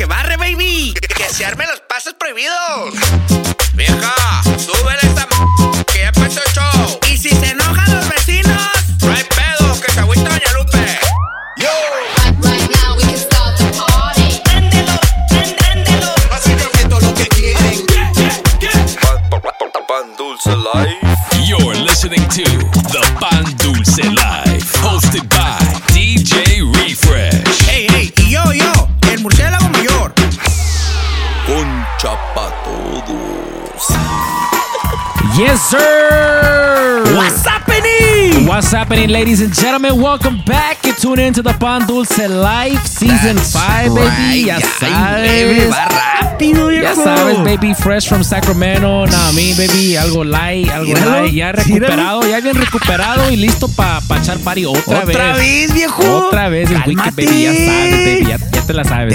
que barre, baby. Que se armen los pasos prohibidos. Vieja, súbele esta m que ya empezó el show. Y si se enojan los vecinos, no hay pedo, que se agüita Doña Lupe. Yo. Right now we can start the party. Préndelo, prén- préndelo. Básicamente lo que quieren. Pan Dulce Life. You're listening to Yes, sir. What's happening? Ladies and gentlemen? Welcome back. You tune in to the Pan Dulce Live Season 5, baby. Ya sabes. Rápido, Ya viejo. sabes, baby, fresh from Sacramento. Nah, me, baby, algo light, algo Míralo, light. Ya recuperado, ya bien recuperado y listo para pa echar party otra, Otra vez, viejo. Otra vez, el weekend, baby. Ya sabes, baby. Ya, ya te la sabes.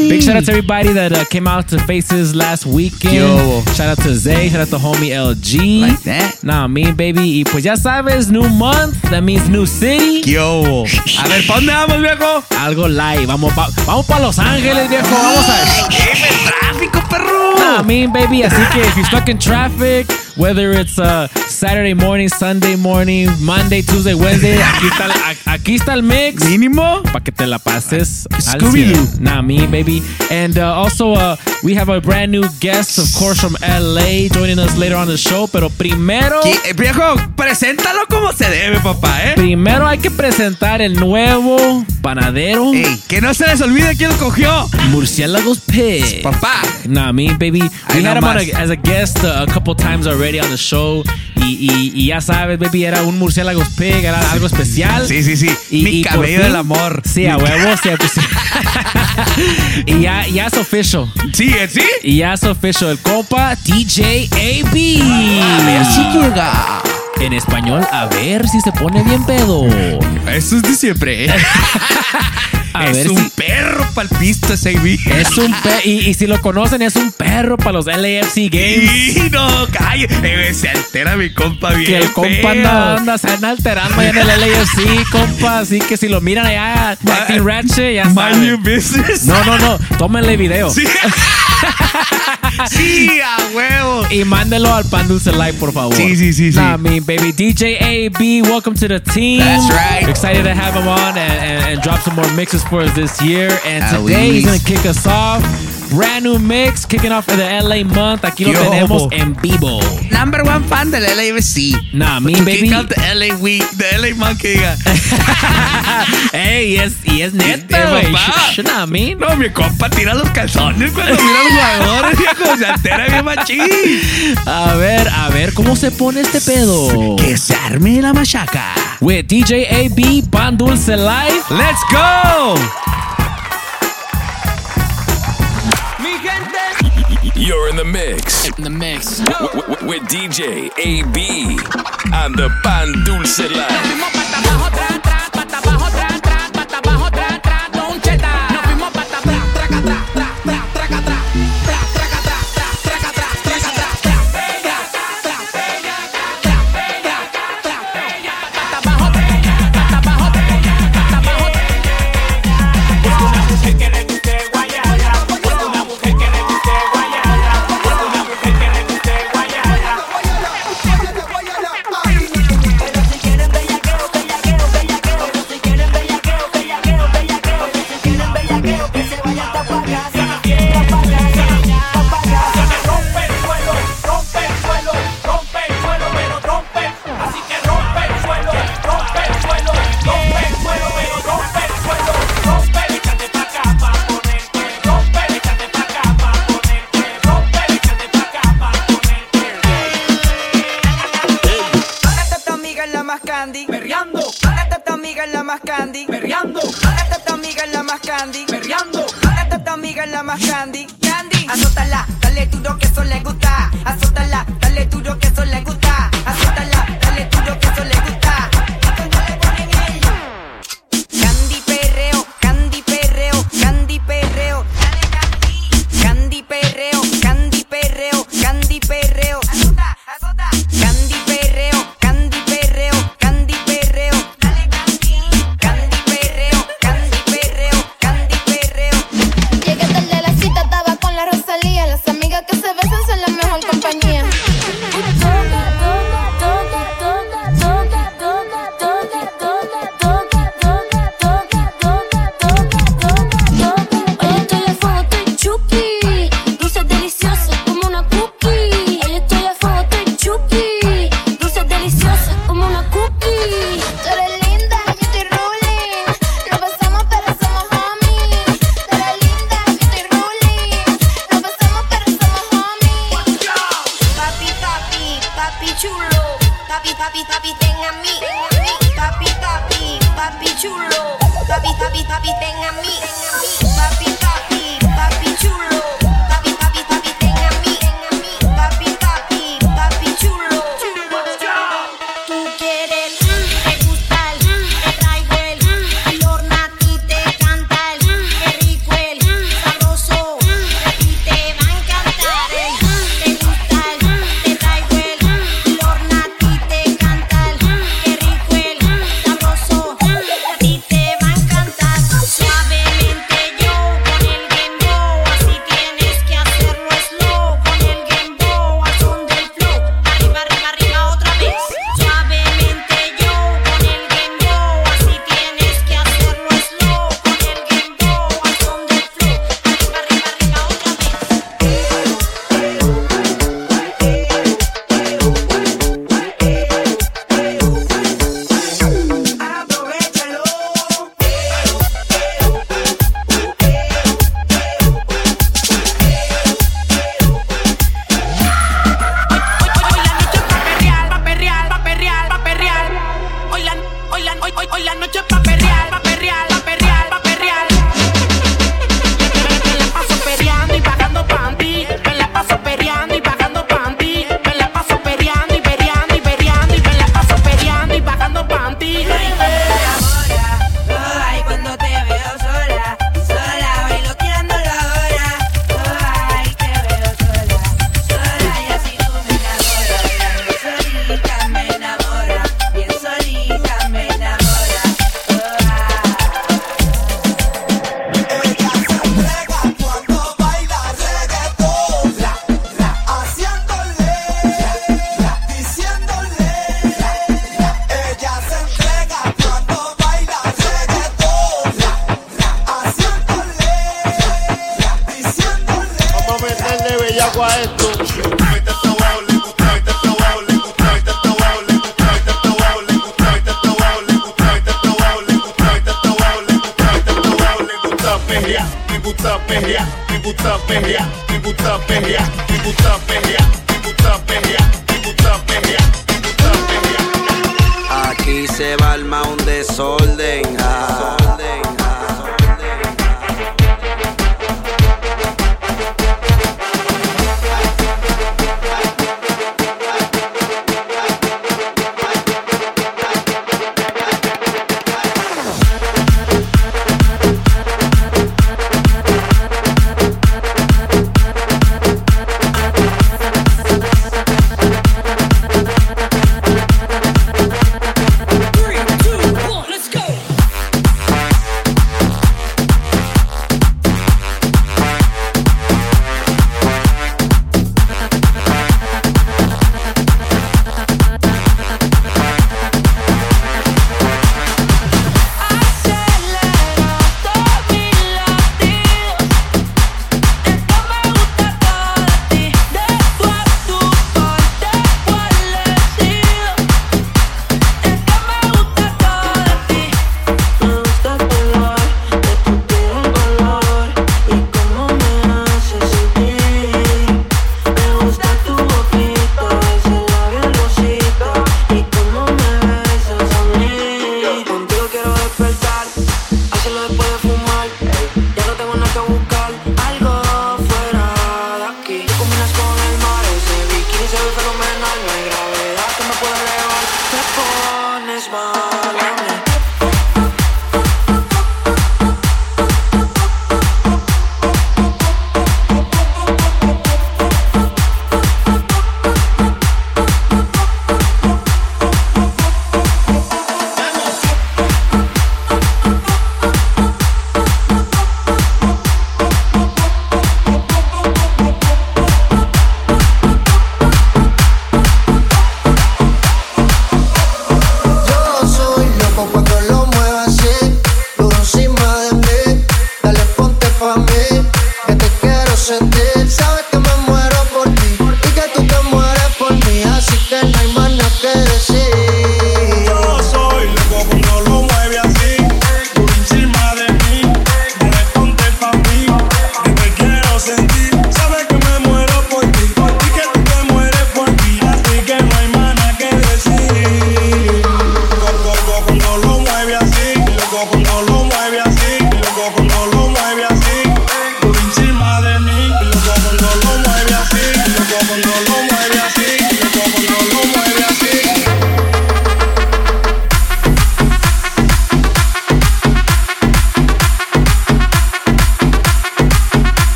Big shout out to everybody that uh, came out to Faces last weekend. Yo. Shout out to Zay, shout out to homie LG. Like that. Nah, me, baby. Y pues ya sabes, new month, that means new city. ¿Qué hubo? A ver, ¿pa' dónde vamos, viejo? Algo live. Vamos pa, vamos pa Los Ángeles, viejo. Vamos a. ¡Qué tráfico, perro! Nah, me, baby. Así que if you're stuck in traffic, whether it's uh, Saturday morning, Sunday morning, Monday, Tuesday, Wednesday, aquí está, el- aquí está el mix. Mínimo. para que te la pases al Scooby-Doo. Nah, me, baby. And uh, also, uh, we have a brand new guest, of course, from LA, joining us later on the show. Pero primero, ¿Qué- eh, Viejo, preséntalo como se debe, papá, ¿eh? primero hay que presentar el nuevo panadero Ey, que no se les olvide quién lo cogió. Murciélagos Pig. Papá. Nah, me, baby. We had him on a- as a guest uh, a couple times already on the show. Y, y, y ya sabes, baby, era un Murciélagos Pig, era algo especial. Sí, sí, sí. Y- Mi cabello del amor. Sí, a huevo, sí, pues y ya, ya es official. Sí, ¿eh? ¿sí? Y ya es official. El compa DJ AB. A ver si llega. En español, a ver si se pone bien pedo. Eso es de siempre, ¿eh? A es ver un si. perro palpista, Seibi. Es un pe y, y si lo conocen, es un perro para los LAFC Games. Sí, no, calle. Eh, se altera mi compa bien. Que el compa anda, anda, se anda alterando allá en el LAFC, compa. Así que si lo miran allá, acting ratchet, ya Mind your saben. business. No, no, no. Tómenle video. Sí. sí, a huevo. Y mándelo al Pan Dulce Live, por favor. Sí, sí, sí, sí. Nah, I mean, baby. DJ AB, welcome to the team. That's right. Excited to have him on and, and, and drop some more mixes for us this year. And Ah, today he's going to kick us off. Brand new mix, kicking off the LA month. Aquí lo Yo. tenemos en vivo. Number one fan del LAFC. Nah, me, baby. Kick out the LA week, the LA monkey. diga. Ey, y es, y es neta, Sí, güey. nah, me. No, mi compa tira los calzones cuando mira a los jugadores, viejo. Se altera bien machín. A ver, a ver, ¿cómo se pone este pedo? Que se arme la machaca. With DJ AB, Pan Dulce Live. Let's go. You're in the mix In the mix. w- w- with DJ AB and the Pan Dulce Live.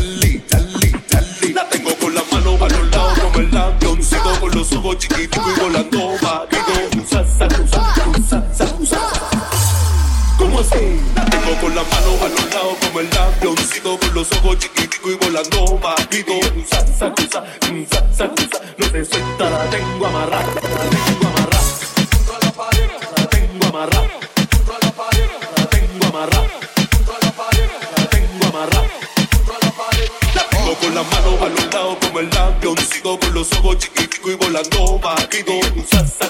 Dalí, Dalí, Dalí. La tengo con las manos a los lados como el avioncito, con pues los ojos chiquititos y volando bajito. Usa, usa, usa, usa, ¿Cómo así? La tengo con las manos a los lados como el avioncito, con pues los ojos chiquititos y volando bajito. Usa, usa, usa, usa, usa, no se suelta, la tengo amarrada. la toma, quito un sasa.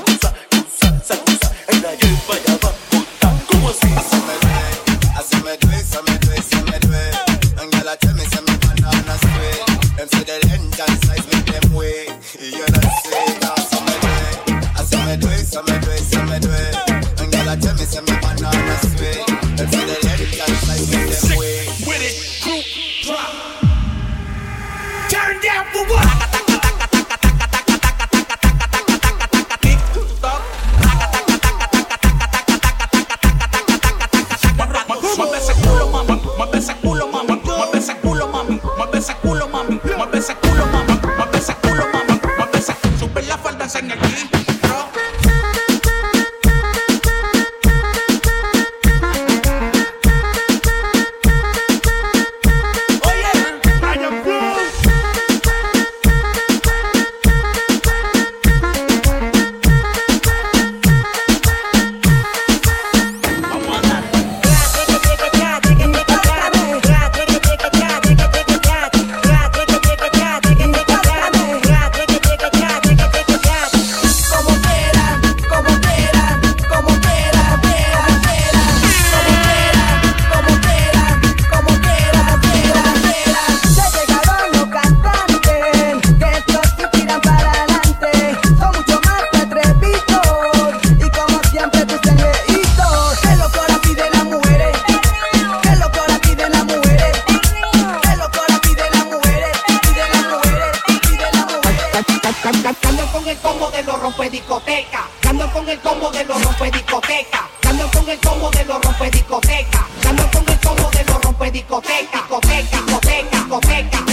coteca, coteca, coteca.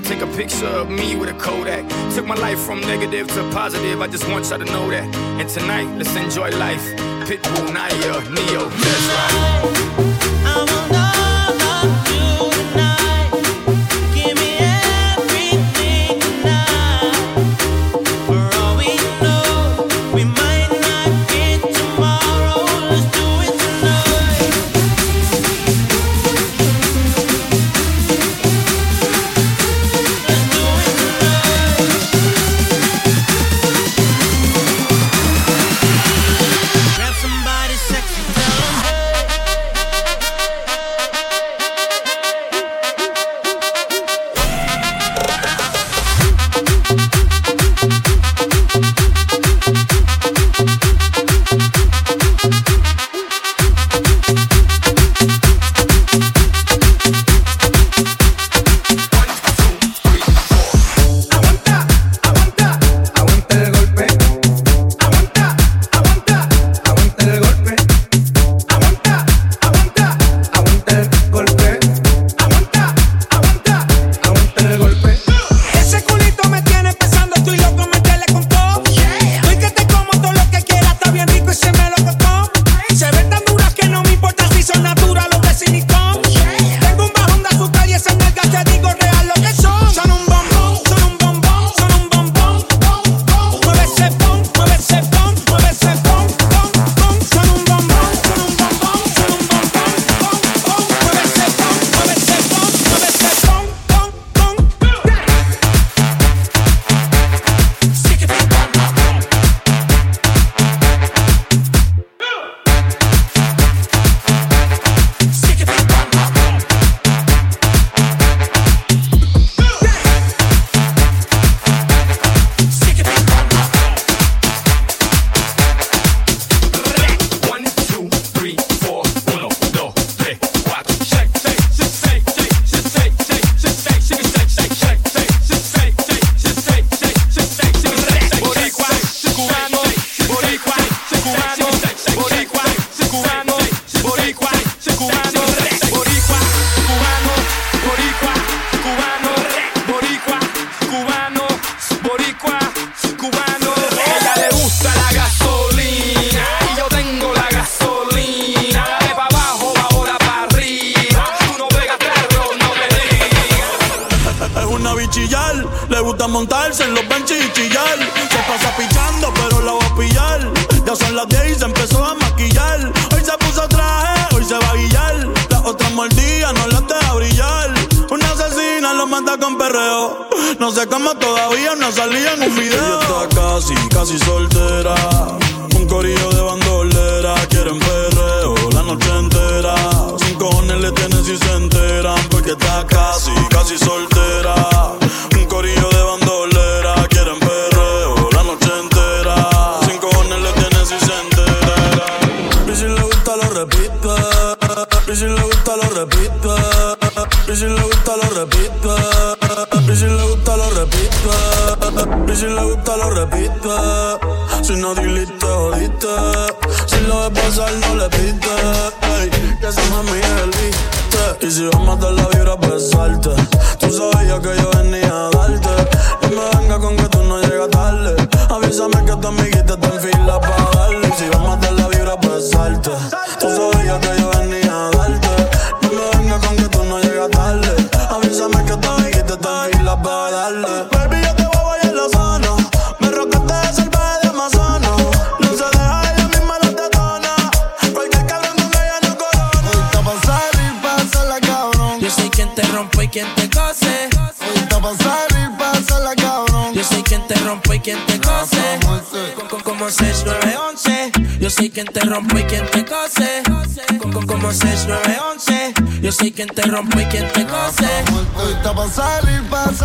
take a picture of me with a Kodak. Took my life from negative to positive, I just want y'all to know that. And tonight, let's enjoy life. Pitbull, Naya, Neo, let's. salía en. te rompo y quien te cose. Hoy está pa' salir,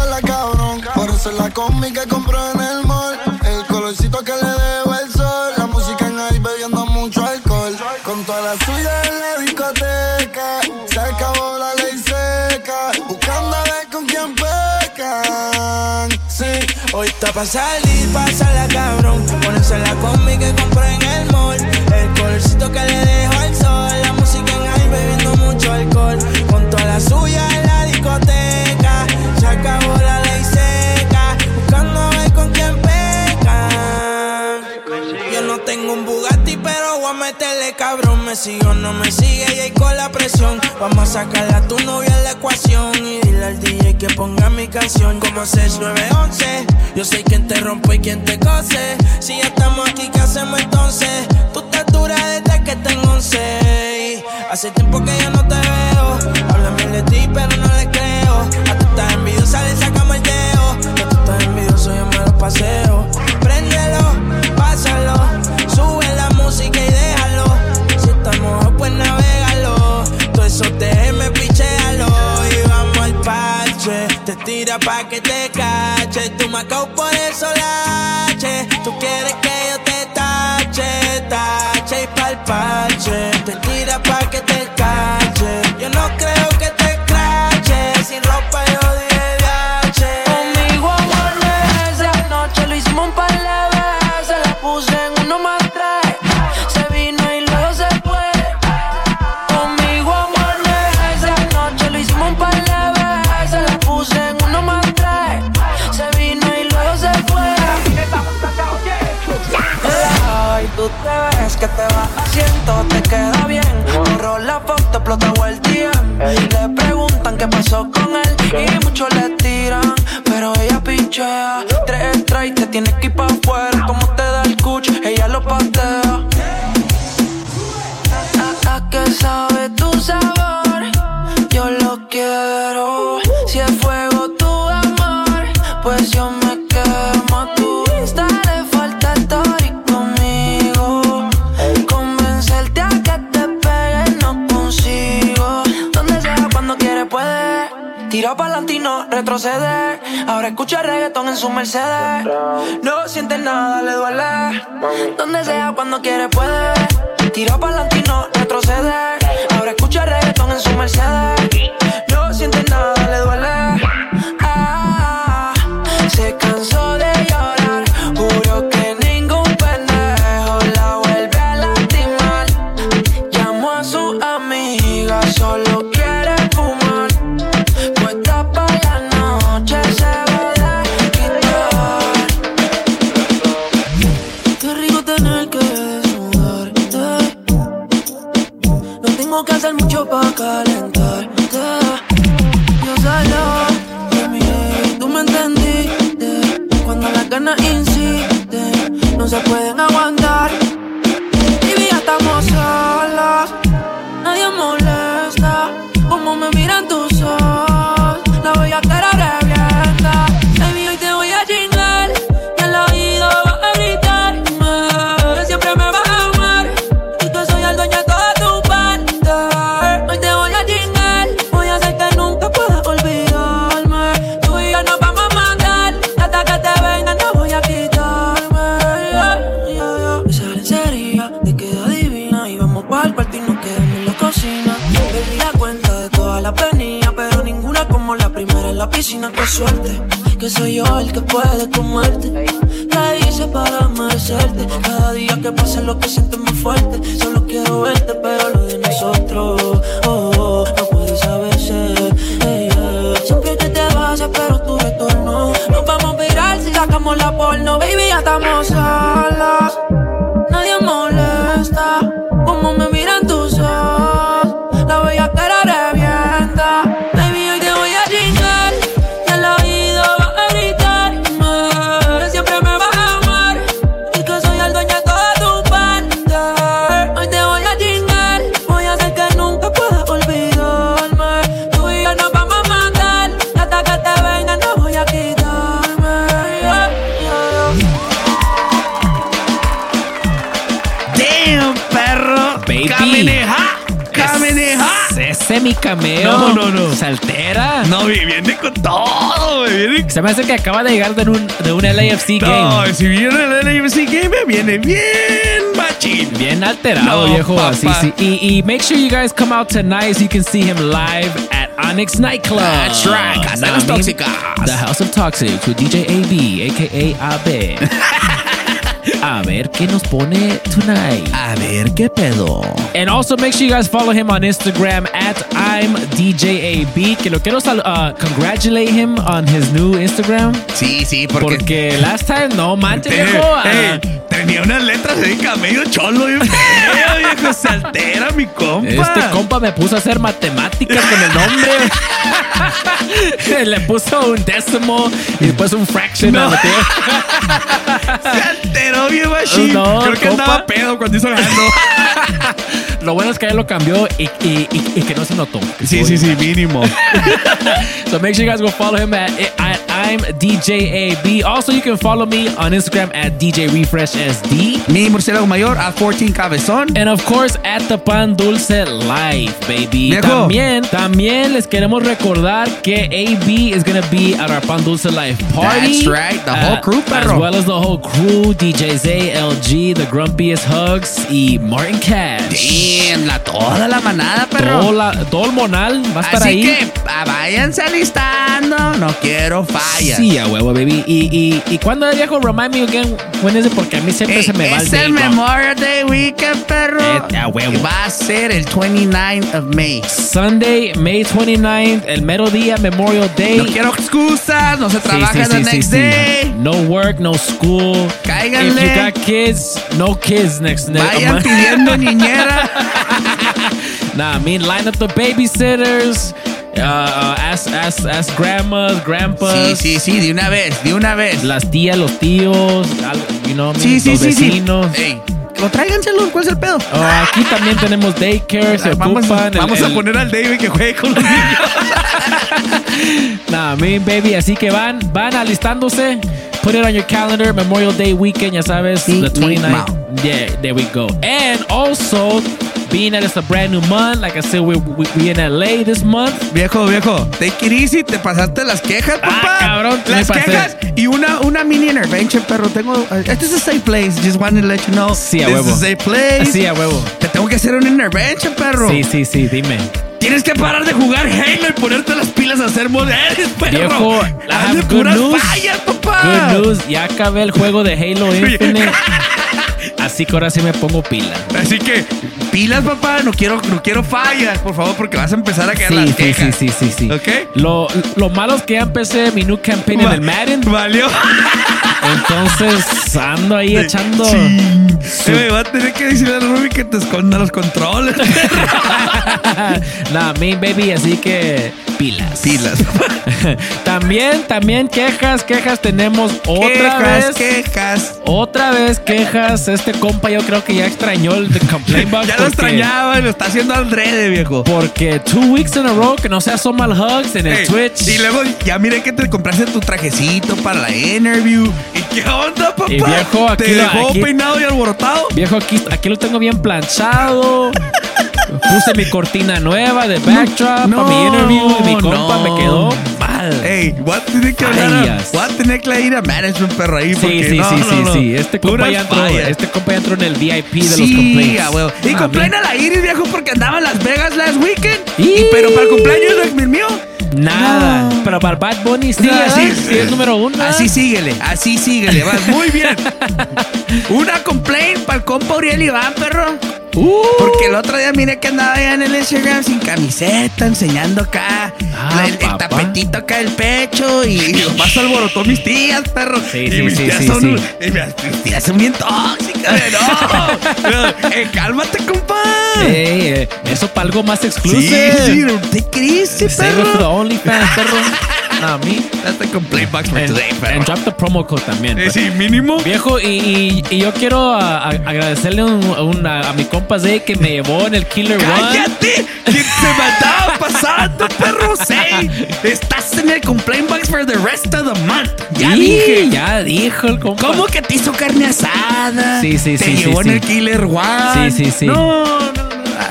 la cabrón. Por eso la combi que compró en el mall. El colorcito que le debo el sol. La música en ahí bebiendo mucho alcohol. Con toda la suya en la discoteca. Se acabó la ley seca. Buscando a ver con quién pecan. Sí, hoy está pa' salir, la cabrón. Por eso la combi que compró en el mall. El colorcito que le debo sigo, no me sigue y ahí con la presión. Vamos a sacarle a tu novia en la ecuación y dile al DJ que ponga mi canción como 6911. Yo sé quién te rompe y quién te cose. Si ya estamos aquí, ¿qué hacemos entonces? Tú te duras desde que tengo 11. Hace tiempo que yo no te veo. Háblame de ti, pero no le creo. A tú estás envidiosa, le sacamos el dedo. A tú estás envidioso, yo me lo paseo. Préndelo, pásalo. Sube la música navegalo. Todo eso déjeme pichéalo. Y vamos al parche. Te tira pa' que te cache. Tú me por eso lache. Tú quieres que yo te tache, tache y pa'l te queda bien. Borró la foto, explota el día. Le preguntan qué pasó con él Y muchos le tiran, pero ella pinchea Tres strikes, te tienes que ir pa' afuera. Como te da el cuch, ella lo patea. ¿A, a qué sabe no retrocede Ahora escucha reggaetón en su Mercedes. No siente nada, le duele. Donde sea, cuando quiere puede. Tira pa'lante y no retrocede. Ahora escucha reggaetón en su Mercedes. No siente nada, le duele. Ah, se cansó de Se me hace que acaba de llegar de un, de un LAFC No, game. si viene el LAFC game, viene bien machín. Bien alterado, No, viejo. Así, sí. Y, y make sure you guys come out tonight so you can see him live at Onyx Nightclub. That's right, Casa de los Tóxicas. The House of Toxics with DJ AB, a.k.a. AB. A ver qué nos pone tonight. A ver qué pedo. And also make sure you guys follow him on Instagram at I'm DJ AB. Que lo quiero uh, congratulate him on his new Instagram. Sí, sí, porque. Porque last time, no manches, Hey, hey, ah, tenía unas letras de medio cholo, feo, viejo. Se altera mi compa. Este compa me puso a hacer matemáticas con el nombre. Le puso un décimo y después un fraction. No. Se alteró bien machine. No, Creo que compa. andaba pedo cuando hizo ganando. Lo bueno es que él lo cambió y, y- y- y que no se notó. Sí, sí, sí, mínimo. So make sure you guys go follow him at, at I'm DJ AB. Also, you can follow me on Instagram at DJ Refresh SD. Me, murciélago mayor at 14 cabezón. And of course, at the Pan Dulce Live, baby. Viejo. También, también les queremos recordar que AB is gonna be at our Pan Dulce Live party. That's right, the whole crew, uh, As perro. well as the whole crew, DJ Zay, LG, The Grumpiest Hugs y Martin Cash. Damn, la, toda la manada, perro. Todo, la- todo el monal va a estar Así ahí. que ah, váyanse alistando. No quiero fallas. Sí, a huevo, baby. Y, y, y cuando el viejo remind me again, when is it? Porque a mí siempre Eh, se me va el es el. Memorial Day Weekend, perro. Eh, a huevo. Va a ser el 29 of May. Sunday, May 29th, el mero día, Memorial Day. No quiero excusas, no se Sí, trabaja sí, the sí, next day. No work, no school. Cáiganle. If you got kids, no kids next next Vayan pidiendo niñera. Nah, I mean, line up the babysitters. Uh, ask, ask, ask grandmas, grandpas. Sí, sí, sí, de una vez, de una vez. Las tías, los tíos, you know, Sí, sí, los sí, vecinos. Ey, o tráiganselo, ¿cuál es el pedo? Oh, aquí también tenemos daycare, se Vamos, ocupan. el- vamos a el- poner al David que juegue con los niños. Nah, me baby, así que van, van alistándose. Put it on your calendar, Memorial Day weekend, ya sabes, the 29th. Yeah, there we go. And also, being that it's a brand new month, like I said, we we, we in LA this month. Viejo, viejo, take it easy, te pasaste las quejas, papá. Ah, cabrón, me las pasé. quejas y una, una mini intervention, perro. Tengo, este es a safe place. Just wanted to let you know. Sí, a This huevo. is a safe place. Sí, a huevo. Te tengo que hacer una intervention, perro. Sí, sí, sí, dime. Tienes que parar de jugar Halo y ponerte las pilas a hacer modelos, perro. Viejo, I Haz have good puras news. fallas, papá. Good news, ya acabé el juego de Halo Infinite. Así que ahora sí me pongo pila. Así que, pilas, papá. No quiero, no quiero fallas, por favor, porque vas a empezar a caer Sí, las sí, quejas. sí, sí, sí, sí. ¿Ok? Lo, lo malo es que ya empecé mi new campaign en Va- el Madden. Valió. Entonces ando ahí echando. Sí. Eh, va a tener que decirle a Ruby que te esconda los controles. Nah, me baby, así que pilas. Pilas. también, también quejas, quejas tenemos otra quejas, vez. quejas. Otra vez quejas. Este compa yo creo que ya extrañó el The Complaint Box. Ya lo extrañaba y lo está haciendo rede, viejo. Porque two weeks in a row que no se asoma Hugs en el Ey, Twitch. Y luego ya miré que te compraste tu trajecito para la interview. ¿Y qué onda, papá? Y viejo, aquí ¿Te lo- dejó aquí- peinado y alborotado? Viejo, aquí, aquí lo tengo bien planchado. Puse mi cortina nueva de backdrop No, para mi interview y mi compa no. me quedó mal. Ey, voy a tener que hablar. Voy a tener que ir a management, perro, ahí. Sí, porque sí, sí, no, sí, no. sí. Este compa, Puras ya entró, este compa ya entró en el VIP de los Sí, complaints. Y Ah, complain a la Iris, viejo, porque andaba en Las Vegas last weekend. Y- Y, pero para el cumpleaños del mío. Nada. Pero para Bad Bunny sí, No, así sí. sí es número uno. Así síguele, así síguele, vas muy bien. Una complaint para el compa Uriel Iván, perro. Uh. Porque el otro día miré que andaba allá en el Instagram sin camiseta, enseñando acá Ah, el, tapetito acá del pecho y, nomás alborotó mis tías, perro. Sí, y sí, mis sí, tías sí, son, sí. y mis, mis tías son bien tóxicas, no. Eh, cálmate, compa. Ey, eh, eso para algo más Sí, exclusive. sí, te crees, perro. the OnlyFans, perro. A mí. That's the complaint box for And, today, perro. and drop the promo code también. Eh, pues. sí, mínimo. Viejo, y, y- y yo quiero a- a- agradecerle un- un- a, a mi compa Zay que me llevó en el Killer One. ¡Cállate! ¿Qué se me andaba pasando, perro? Sí. Estás en el complaint box for the rest of the month. Ya Y dije. Ya dijo el compa. ¿Cómo que te hizo carne asada? Sí, sí, Te sí, sí, llevó en sí. el Killer One. Sí, sí, sí. No, no,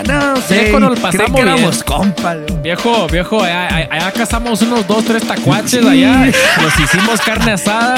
no. sé. Viejo, nos pasamos que éramos compas. Viejo, viejo, allá, allá- cazamos unos dos, tres tacuaches allá. Los hicimos carne asada.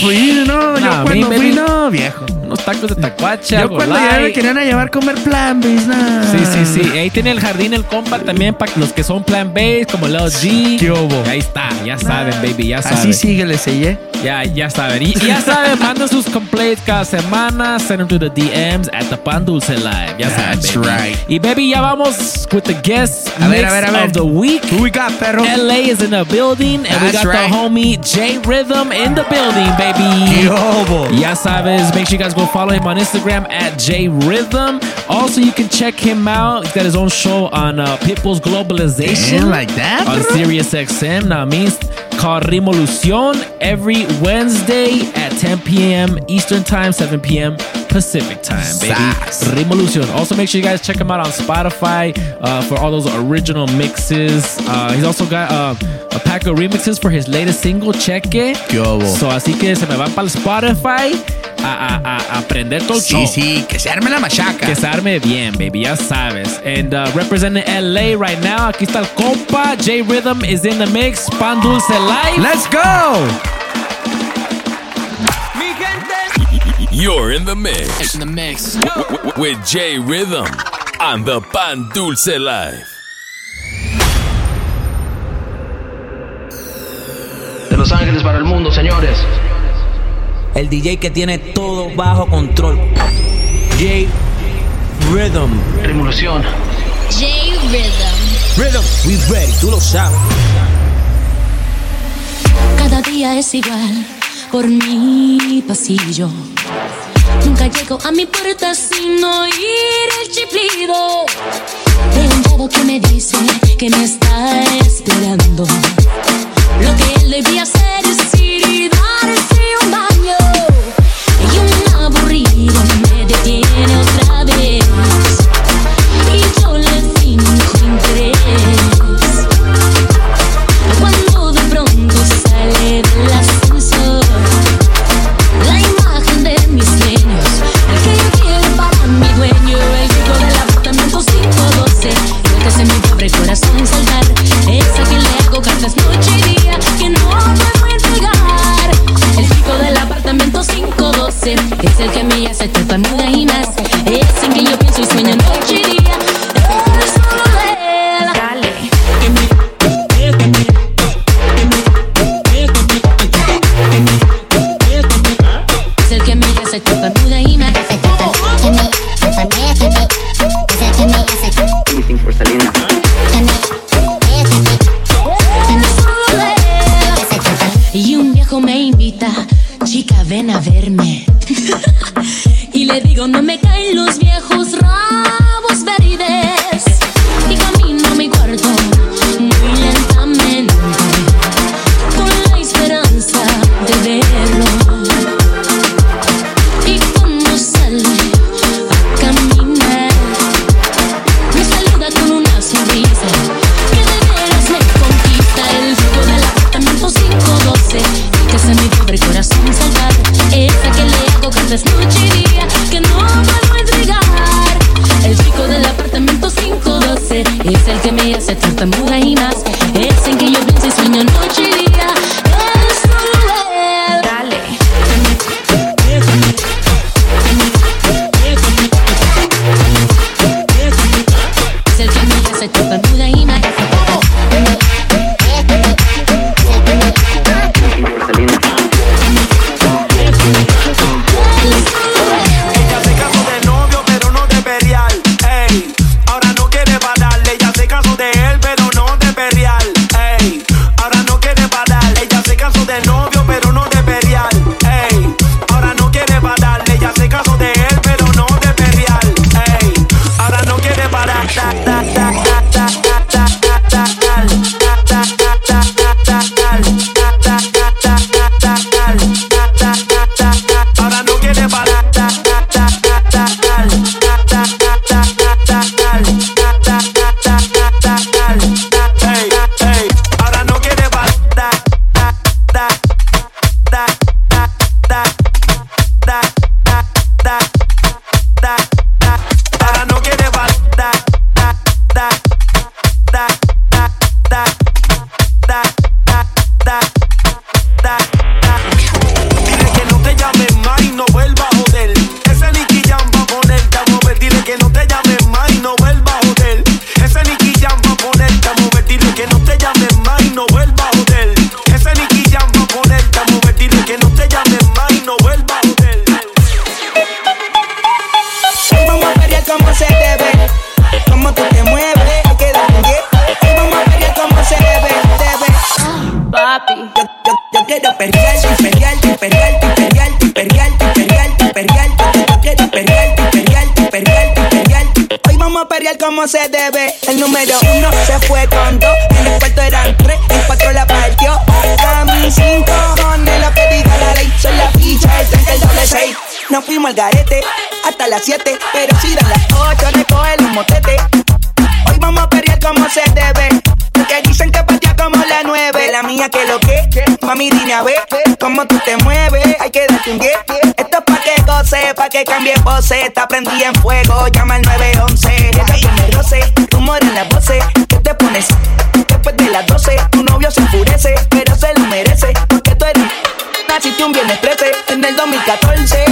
Fui, no, yo cuando fui, no, viejo. Unos tacos de tacuache, Yo cuando ya me querían a llevar a comer plan, bis, no. Sí, sí, sí. Ahí tiene el jardín el compa también para los que son plan base, como Leo G. ¿Qué hubo? Ahí está, ya saben, baby, ya saben. Así síguele, ¿sí? Ya, ya saben. Y, y ya saben, manden sus complaints cada semana. Send them to the DMs at the Pan Dulce Live. Ya saben, That's baby. right. Y baby, ya vamos with the guest A ver, a ver, a ver. of the week. Who we got, perro? LA is in the building, and we That's got right. the homie J Rhythm in the building, baby. ¿Qué hubo? Ya sabes, make sure you guys go go follow him on Instagram at J Rhythm. Also, you can check him out. He's got his own show on uh, Pitbull's Globalization. Damn, like that, On bro? Sirius XM. Now, means called Rimolucion every Wednesday at 10 p.m. Eastern Time, 7 p.m. Pacific Time, baby. Sass. Also, make sure you guys check him out on Spotify uh, for all those original mixes. Uh, he's also got uh, a pack of remixes for his latest single, Cheque. It. So, así que se me van para el Spotify a, a, a, aprender todo Sí, show. sí, que se arme la machaca. Que se arme bien, baby, ya sabes. And uh, representing LA right now, aquí está el compa. J Rhythm is in the mix. Pan Dulce Live. Let's go. You're in the mix. In the mix. With J Rhythm on the Pan Dulce Live. De Los Ángeles para el mundo, señores. El DJ que tiene todo bajo control. J Rhythm. Revolución. J Rhythm. Rhythm, we ready, tú lo sabes. Cada día es igual por mi pasillo. Nunca llego a mi puerta sin oír el chiflido de un dedo que me dice que me está esperando. Lo que él debía hacer es ir y darse un baño. Y un aburrido El chico del apartamento 512 Es el que me hace tartamuda y más Es en que yo pienso y sueño noche cómo se debe. Cómo tú te mueves, hay que dar un Y vamos a pelear cómo se debe, debe. Papi. Yo, yo, yo quiero pelear, pelear, pelear, pelear, pelear, pelear, pelear. Yo quiero pelear, pelear, pelear, pelear. Hoy vamos a pelear como se debe. El número uno se fue con dos. En el cuarto eran tres, el cuatro la partió. A mí cinco cojones la pedida la ley. Son la ficha, el tanque, el doble seis. Nos fuimos al garete hasta las siete, pero si dan las ocho, recoge el motete. Hoy vamos a pelear como se debe. Porque dicen que patea como la nueve. La mía que lo que, mami dime a ver cómo tú te mueves. Hay que darte un 10. Esto es pa' que goce, pa' que cambie pose. Está prendida en fuego, llama al 911. Ella tiene roce, rumor en las voces. ¿Qué te pones? Después de las 12, tu novio se enfurece, pero se lo merece. Porque tú eres Naciste un viernes 13 en el 2014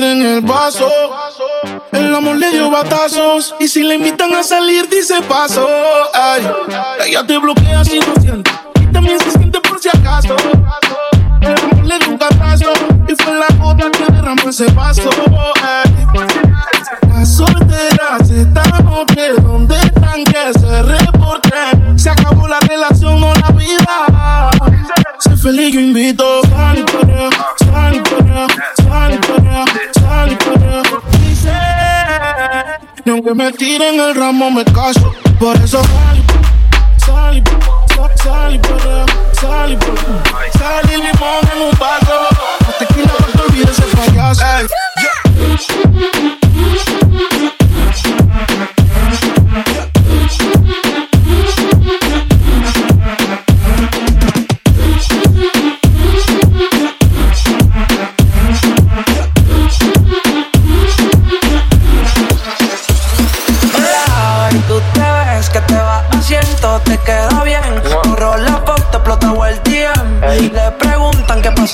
cabeza, ella la quiere en el vaso. El amor le dio batazos. Y si le invitan a salir, dice paso. Ay, ella te bloquea si no siente. Y también se siente por si acaso. El amor le dio un catazo. Y fue la gota que derramó ese vaso. Aunque me tiren el ramo me caso. Por eso sal sal sal- sal sal. Sal y limón en un vaso. No tequila, no te olvides el payaso. Hola,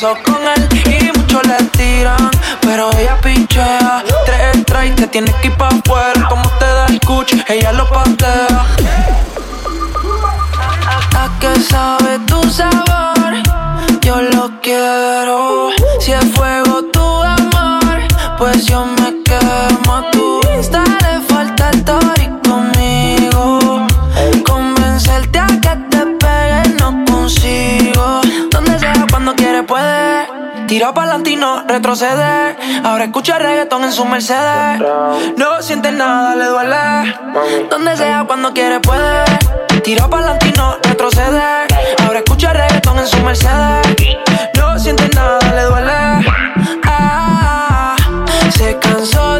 con pa'lante y no retrocede. Ahora escucha reggaetón en su Mercedes. No siente nada, le duele. Donde sea, cuando quiere puede. Tira pa'lante y no retrocede. Ahora escucha reggaetón en su Mercedes. No siente nada, le duele. Ah, se cansó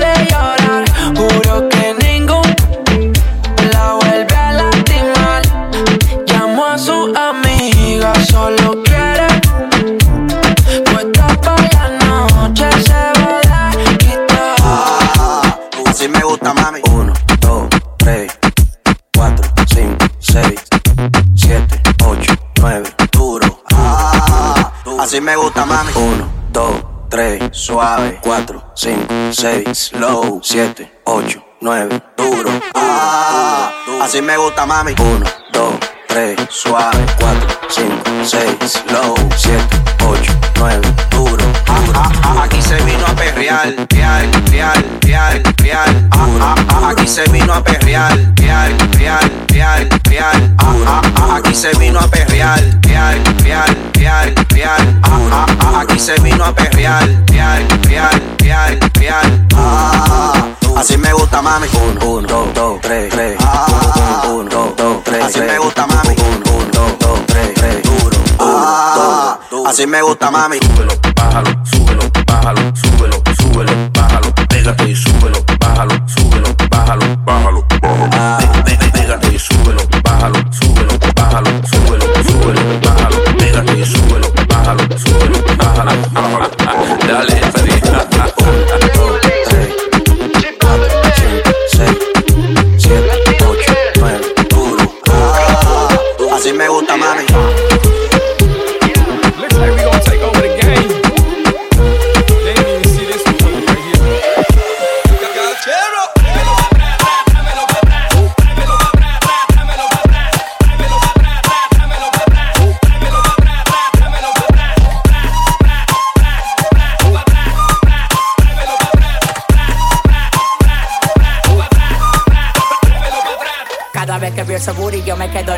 Así me gusta, mami. Uno, dos, tres, suave. Cuatro, cinco, seis, low. Siete, ocho, nueve, duro. Ah, así me gusta, mami. Uno, dos, tres, suave. Cuatro, cinco, seis, low. Siete, ocho, nueve, duro. Ah, ah, ah, aquí se vino a perrear, real, real, real, real. Aquí se vino a perrear, real, real, real, real. Aquí se vino a perrear, real, real, real, real. Aquí se vino a perrear, real, real, real, real. Así me gusta, mami. Uno, uno, dos, dos, tres, tres. Uno, uno, dos, dos, tres, Así me gusta, mami. Uno, uno, dos, dos, tres, tres. Ah, así me gusta, mami. Súbelo, bájalo, súbelo, bájalo, súbelo, súbelo, bájalo. Pégate y súbelo, bájalo, súbelo, bájalo, bájalo, bájalo. Pe-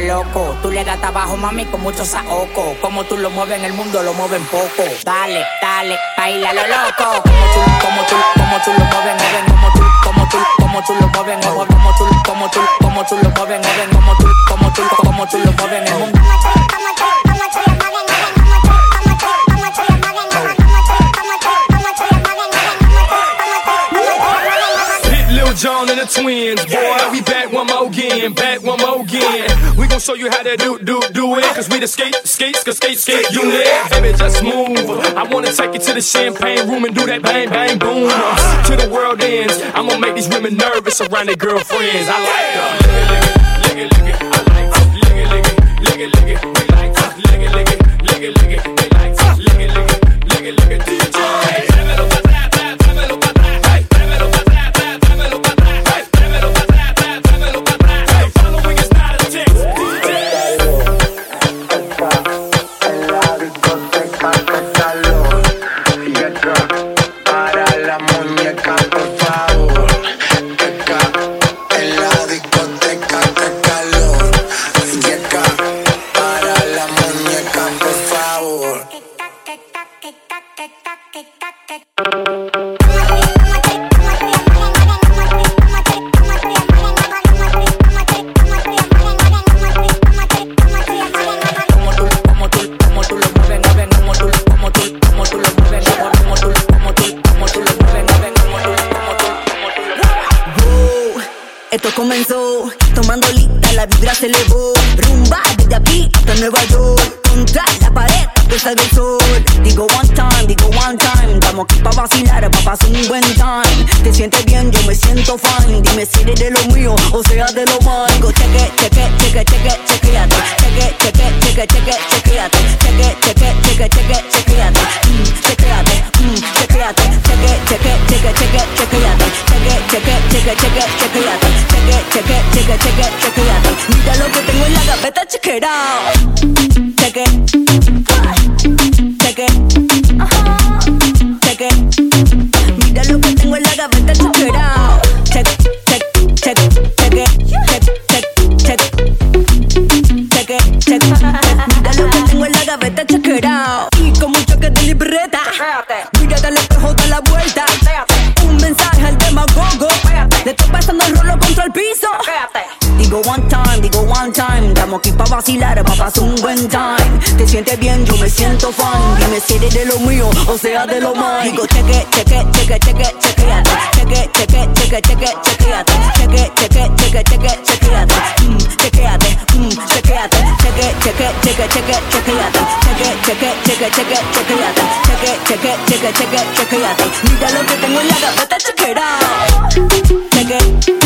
loco. Tú le das trabajo, mami, con mucho saoco. Como tú lo mueves en el mundo, lo mueven poco. Dale, dale, baila lo loco. Como tú, como tú, como tú lo mueves, mueven, como tú, como tú, como tú lo mueves, como tú, como tú, como tú lo mueves, mueven, como tú, como tú, como tú lo mueves en el Jon and the twins, boy. We back one more again, back one more again. Show you how to do, do, do it. Cause we the skate, skate, skate, skate, skate unit. Baby, just move. I wanna take you to the champagne room and do that bang, bang, boom. To the world ends. I'm gonna make these women nervous around their girlfriends. I like that. Lick it, lick it, lick it, lick it. I like that. Lick it, lick it, lick it, lick it. Pasar un buen time. Te sientes bien, yo me siento fine. Dime si eres de lo mío o sea de lo mío. Digo cheque, cheque, cheque, cheque, chequeate. Cheque, cheque, cheque, cheque, chequeate. Cheque, cheque, cheque, cheque, chequeate. Mm, chequeate, mm, chequeate. Cheque, cheque, cheque, cheque, chequeate. Cheque, cheque, cheque, cheque, chequeate. Cheque, cheque, cheque, cheque, chequeate. Mira lo que tengo en la gaveta, check it out. Cheque. Cheque.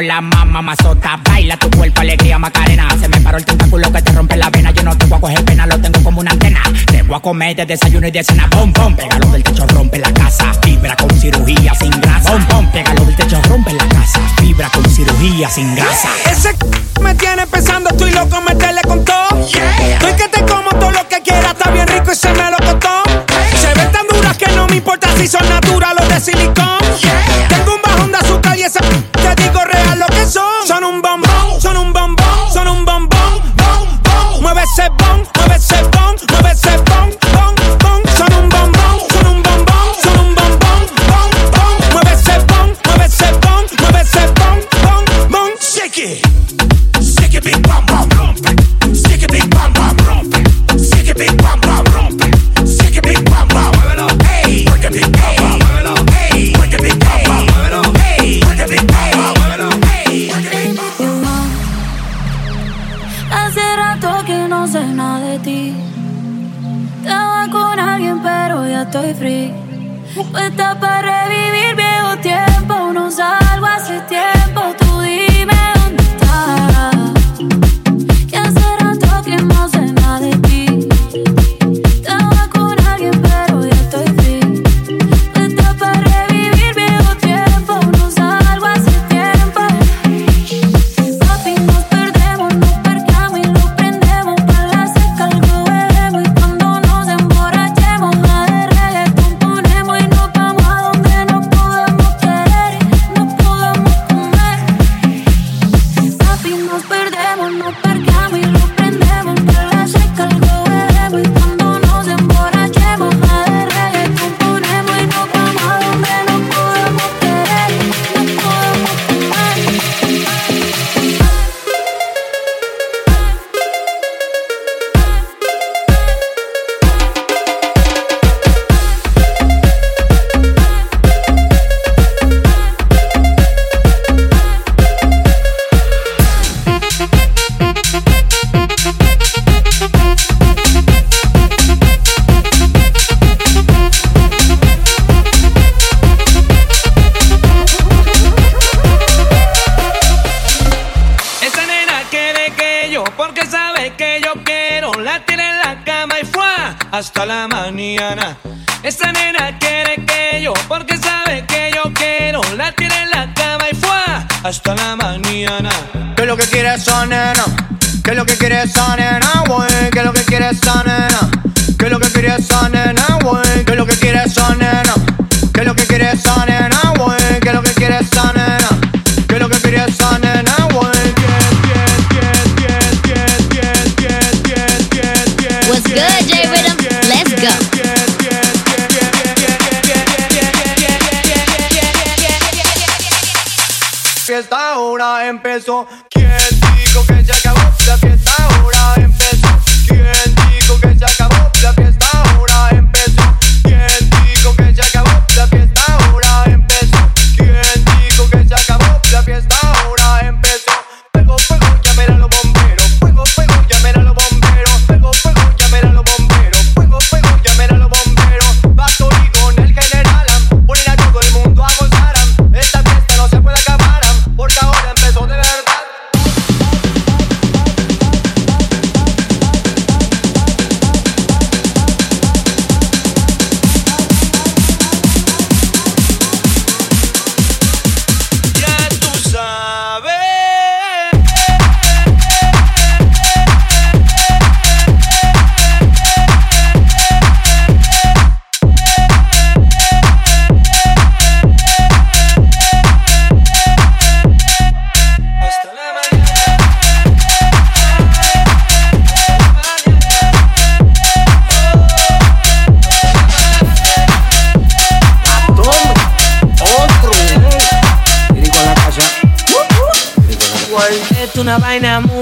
no la mama, mazota. Baila tu cuerpo, alegría, más macarena. Se me paró el tentáculo que te rompe la vena. Yo no te voy a coger pena, lo tengo como una antena. Te voy a comer de desayuno y de cena. Bom, bom, pégalo del techo, rompe la casa. Fibra con cirugía sin grasa. Bom, bom, pégalo del techo, rompe la casa. Fibra con cirugía sin grasa. Ese c me tiene pensando, estoy loco, metele con todo. Yeah. Estoy que te como todo lo que quieras, está bien rico y se me lo costó. Se ven tan duras que no me importa si son naturales o de silicón. Tengo un bajón de azúcar y ese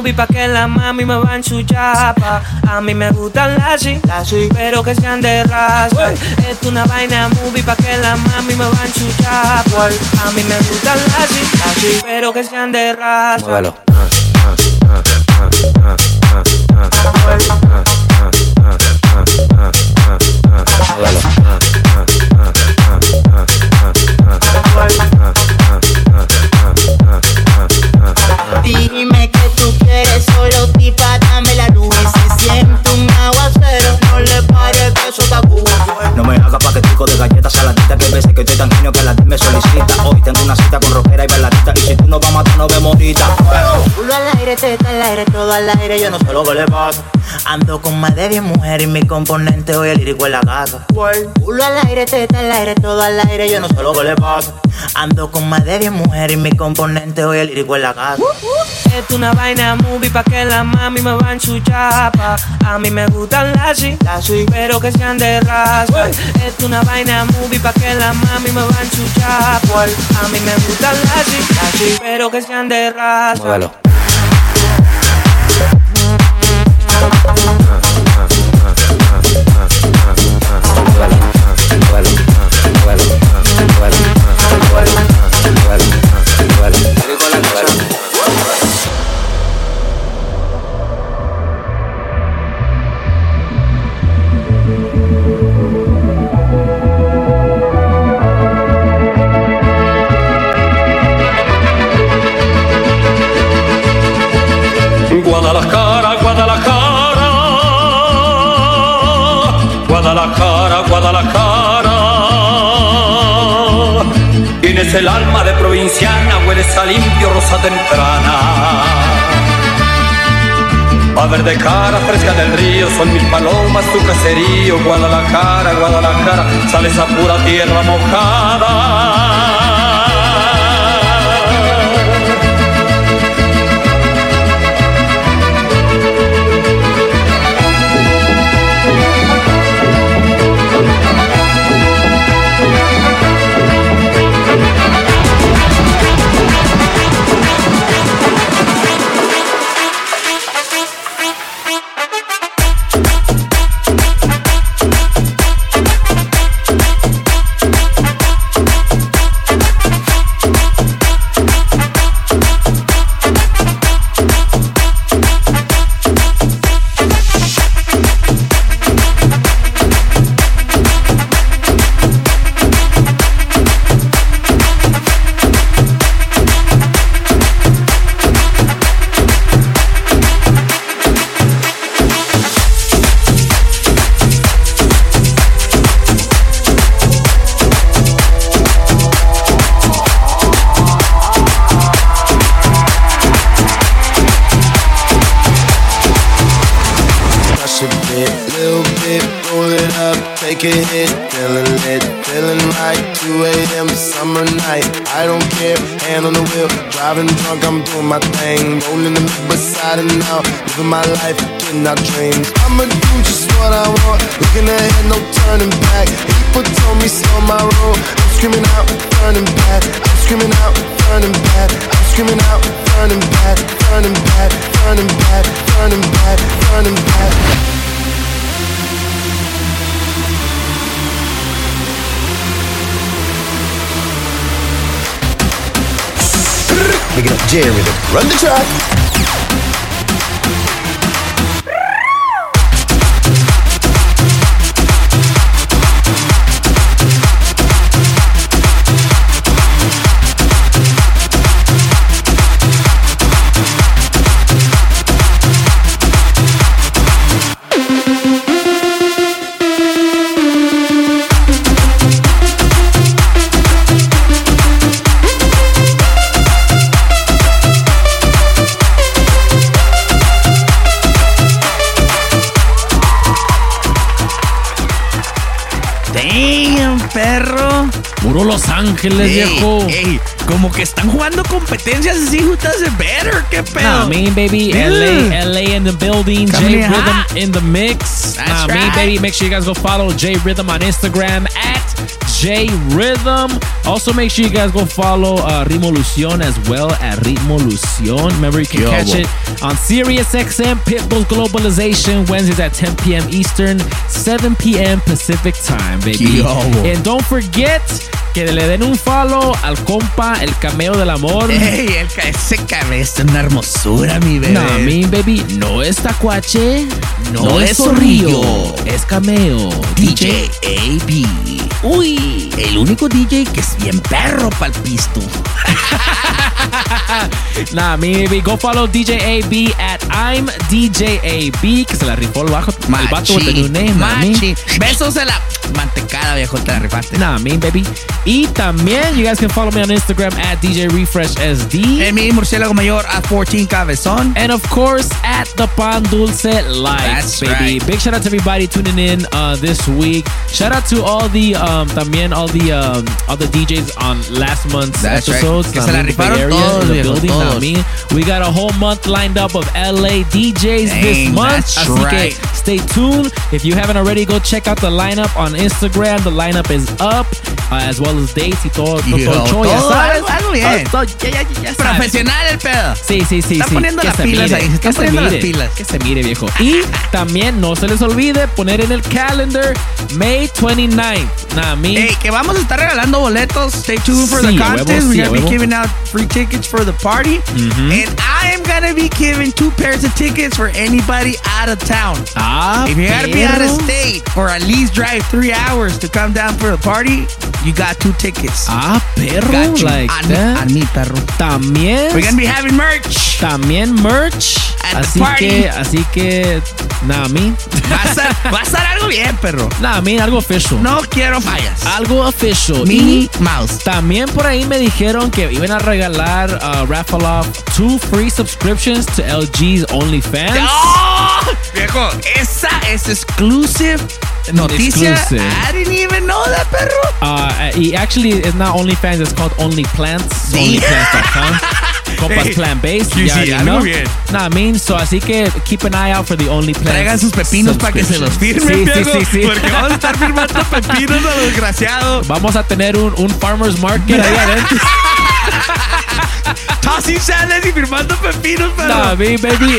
combi pa' que la mami me va en su chapa. A mí me gustan las y, las y. pero que sean de raza. Es una vaina movie pa' que la mami me va en su chapa. A mí me gustan las y, las y. pero que sean de raza. una cita con rockera y bailarita. Y si tú no vas a matar, nos vemos ahorita. Pulo al aire, teta al aire, todo al aire, yo no sé lo que le pasa. Ando con más de 10 mujeres y mi componente hoy el lírico en la casa. Pulo al aire, teta al aire, todo al aire, yo no sé lo que le pasa. Ando con más de 10 mujeres y mi componente hoy el lírico en la casa. Es una vaina movie pa' que la mami me va en su chapa. A mí me gustan las así, pero que sean de raza. Es una vaina movie pa' que la mami me va en su chapa. A mí me gustan las así, pero que sean de raza. Guadalajara, Guadalajara. Tienes el alma de provinciana, hueles a limpio rosa temprana. A verde cara fresca del río, son mil palomas tu caserío. Guadalajara, Guadalajara, sales a pura tierra mojada. Viejo. ey, como que están jugando competencias así, who does it better? ¿Qué pedo? Nah, mean baby, Yeah. LA, LA in the building, Coming J in Rhythm hot. in the mix. That's nah, right. baby, make sure you guys go follow J Rhythm on Instagram at J Rhythm. Also, make sure you guys go follow uh, Ritmo Lucion as well at Ritmo Lucion. Remember, you can Yo, catch bo. it on Sirius XM Pitbull Globalization Wednesdays at 10 p.m. Eastern, 7 p.m. Pacific time, baby. Yo. And don't forget que le den un follow al compa, el cameo del amor. Ey, el ese cabeza es una hermosura, mi bebé. No, mi baby, no es tacuache, no, No es zorrillo, es cameo. DJ AB. Uy, el único DJ que es bien perro pa'l pisto. Nah, mi baby, go follow DJ AB at I'm DJ AB, que se la rifó el bajo. El vato with the new name. Machi. Besos en la mantecada, viejo, te la rifaste. Nah, I mean, baby. Y también, you guys can follow me on Instagram at DJ Refresh SD. En mi murciélago mayor a 14 cabezón. And of course, at the Pan Dulce Live, That's baby. right. Big shout out to everybody tuning in uh, this week. Shout out to all the um, también all the um, all the DJs on last month's That's right. episodes. Se la the Area, todos, the building, nah, todos. I mean. We got a whole month lined up of LA DJs this month. that's Así right. que stay tuned. If you haven't already, go check out the lineup on Instagram. The lineup is up, uh, as well as dates y todo, todo, todo el show, ya todo, sabes. algo- algo bien. Todo- ya, ya, ya, ya. Profesional el pedo. Sí, sí, sí. Está sí. poniendo las pilas mire, ahí, está poniendo las mire, pilas. Que se mire, viejo. Y también no se les olvide poner en el calendar May 29th. Nah, me. Hey, que vamos a estar regalando boletos. Stay tuned for Sí, the huevo, contest. sí, We're a gonna be giving out free tickets for the party. And I am gonna be giving two pairs of tickets for anybody out of town. Ah, If you gotta be out of state or at least drive three hours to come down for the party, you got two tickets. Ah, perro. Got you. Like a, mí, that. a mí, perro. También. We're gonna be having merch. También merch. At the Así party. que, así que, nada, me. Va a, estar, va a estar algo bien, perro. Nada, me, algo official. No quiero fallas. Algo official. Minnie Y Mouse. También por ahí me dijeron que iban a regalar uh, raffle off two free subscriptions to LG's OnlyFans. ¡Oh! Viejo, esa es exclusive noticia. Exclusive. I didn't even know that, perro. Uh, y actually, it's not OnlyFans, it's called OnlyPlants. Sí. OnlyPlants.com. Compas Hey, plant based. sí, sí, algo bien. Nah, I mean, so así que keep an eye out for the OnlyPlants. Traigan sus pepinos para que se los firmen, Sí, sí, viejo, sí, sí. Porque vamos a estar firmando pepinos a los desgraciados. Vamos a tener un, un farmer's market ahí adentro. Tossing salads y firmando pepinos, perro. Nah, me, baby.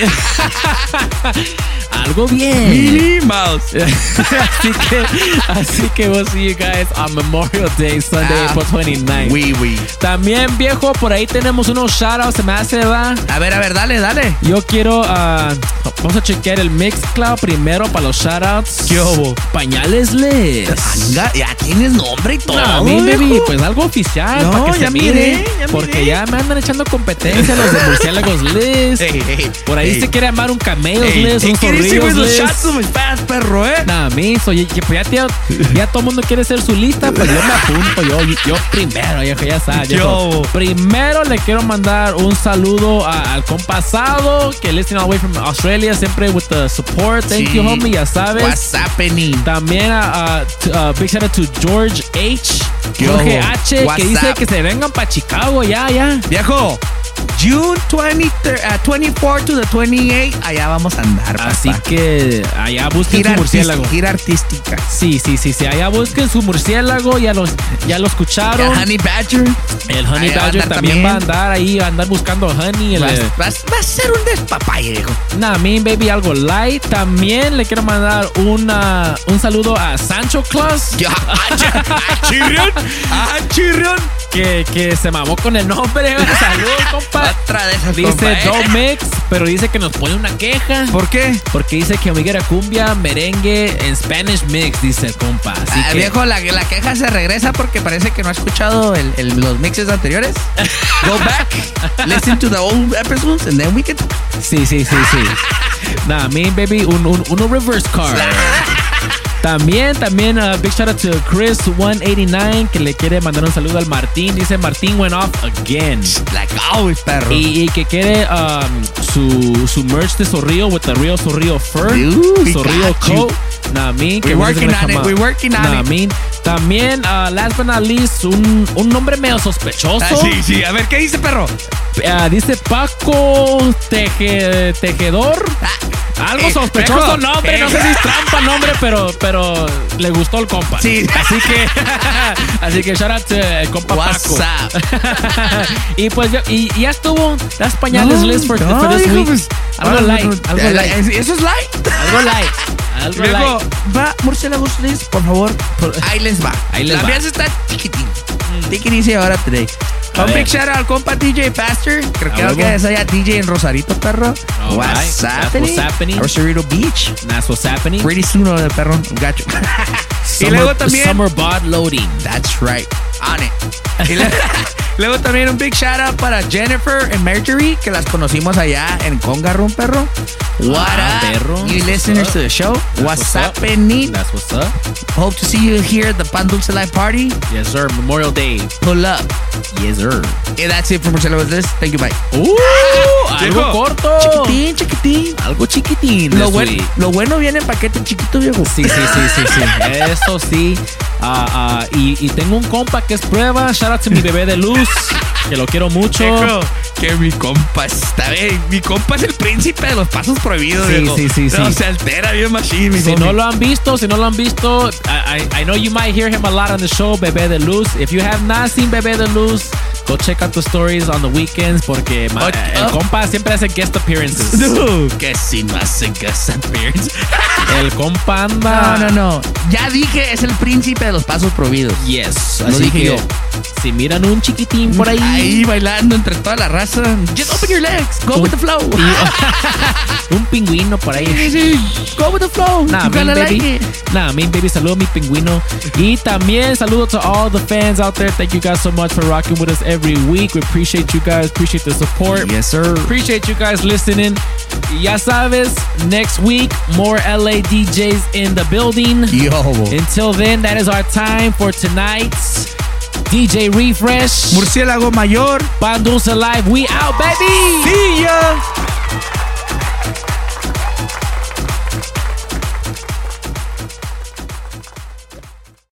Algo bien. Minnie Mouse. así que, así que we'll see you guys on Memorial Day, Sunday, Ah, April 29th. Oui, oui. También, viejo, por ahí tenemos unos shoutouts, se me hace, va. A ver, a ver, dale, dale. Yo quiero, ah, vamos a chequear el Mixcloud primero para los shoutouts. ¿Qué hubo? Pañales Les. Anga, ya tienes nombre y todo. No, a mí, baby, pues algo oficial No, para que ya se miré, mire. ya porque miré. ya me andan echando competencia los de Murciélagos ey, Por ahí se quiere llamar un Camellos ey, un ¿qué dice, Zorrillos güey? Los Liz. shots fast, perro, ¿eh? Nada, miso, y pues ya, ya todo el mundo quiere ser su lista, pues yo me apunto, yo, yo primero, viejo, ya sabes. Yo. Primero le quiero mandar un saludo a- al compasado que listening all the way from Australia, siempre with the support. Thank Sí. you, homie, ya sabes. What's happening? También a, big shout out to George H. Jorge H, what's que dice up? que se vengan para Chicago, ya, ya. Viejo, June 20, uh, 24 to the 28, allá vamos a andar, papá. Así que allá busquen gira, su murciélago. gira artística. Sí, sí, sí, sí. Allá busquen su murciélago, ya, los, ya lo escucharon. El Honey Badger. El Honey Ahí va a Badger andar también, también. va a andar ahí, va a andar buscando Honey. El, Va, eh, va- va a ser un despapalle, viejo. Nah, me baby, algo light. También le quiero mandar una, un saludo a Sancho Claus. Ah, chirrión, ah, chirrión. Que, que se mamó con el nombre. Saludos, compa. Otra de esas, Dice compa, ¿eh? Do Mix, pero dice que nos pone una queja. ¿Por qué? Porque dice que Omiguera cumbia, merengue en Spanish mix, dice el compa. Así Ah, que, viejo, la, la queja se regresa porque parece que no ha escuchado el- el- los mixes anteriores. Go back, listen to the old episodes, and then we can. Sí, sí, sí, sí. Nah, me baby, un, un, uno reverse card. También, también, uh, big shout out to Chris189 que le quiere mandar un saludo al Martín. Dice Martín went off again. Like always, perro. Y, y que quiere um, su, su merch de Zorrillo with the real Zorrillo fur. Coat. Nah, We're working on it, we're working on Nah, it. me. También, uh, last but not least, un, un nombre medio sospechoso. Ah, sí, sí. A ver, ¿qué dice, perro? Ah, dice Paco Teje- Tejedor. Algo eh, sospechoso nombre, no eh. sé si es trampa nombre, pero, pero le gustó el compa. Sí. Así que, así que shout out to el compa What's Paco. y pues yo- y, y ya estuvo. Las pañales No, list for, no, for this hijo, week. pues, algo ah, light, no, algo eh, light, ¿Eso es light? algo light, algo Luego, light. va, Murciélagos Liz, por favor. Ahí les va. Ahí les La va. mía está chiquitín. Take it easy ahora today. A Un ver. big shout out al compa DJ Pastor. Creo A que es allá DJ en Rosarito, perro. All What's right. Happening? what's happening. Rosarito Beach. That's what's happening. Pretty soon, oh, perro. Gacho. y Summer, luego también. summer bod loading. That's right. On it. Y, Luego también un big shout out para Jennifer and Marjorie, que las conocimos allá en Conga Room, perro. What Ah, up, perro. you listeners to the show? That's what's up. happening? That's what's up. Hope to see you here at the Pan Dulce Live Party. Yes, sir. Memorial Day. Pull up. Yes, sir. And that's it for Marcelo with this. Thank you, bye. Uh, algo corto. Chiquitín, chiquitín. Algo chiquitín. Lo, buen- lo bueno viene en paquete chiquito, viejo. Sí, sí, sí, sí, sí. Eso sí. Ah, ah, y, y tengo un compa que es prueba. Shout out to mi bebé de luz. Que lo quiero mucho. Que mi compa está bien. Mi compa es el príncipe de los pasos prohibidos. Sí, viejo. sí, sí, No, sí. se altera bien machine, mi Si homie. no lo han visto, si no lo han visto, I, I, I know you might hear him a lot on the show, Bebé de Luz. If you have not seen Bebé de Luz, go check out the stories on the weekends porque ma- el oh. compa siempre hace guest appearances. No, que si no hace guest appearance. El compa No, anda. no, no. Ya dije, es el príncipe de los pasos prohibidos. Yes. Lo Así dije que, yo. Si miran un chiquitín por ahí. Ahí bailando entre toda la raza. Just open your legs. Go with the flow. un pingüino por ahí. Go with the flow. Nah, mean gonna like baby. Nah, mean baby. Saludo a mi pingüino. Y también saludo to all the fans out there. Thank you guys so much for rocking with us every week. We appreciate you guys. Appreciate the support. Yes, sir. Appreciate you guys listening. Ya sabes, next week, more LA DJs in the building. Yo. Until then, that is our time for tonight's DJ Refresh, Murciélago Mayor, Pan Dulce Live, we out, baby. See ya.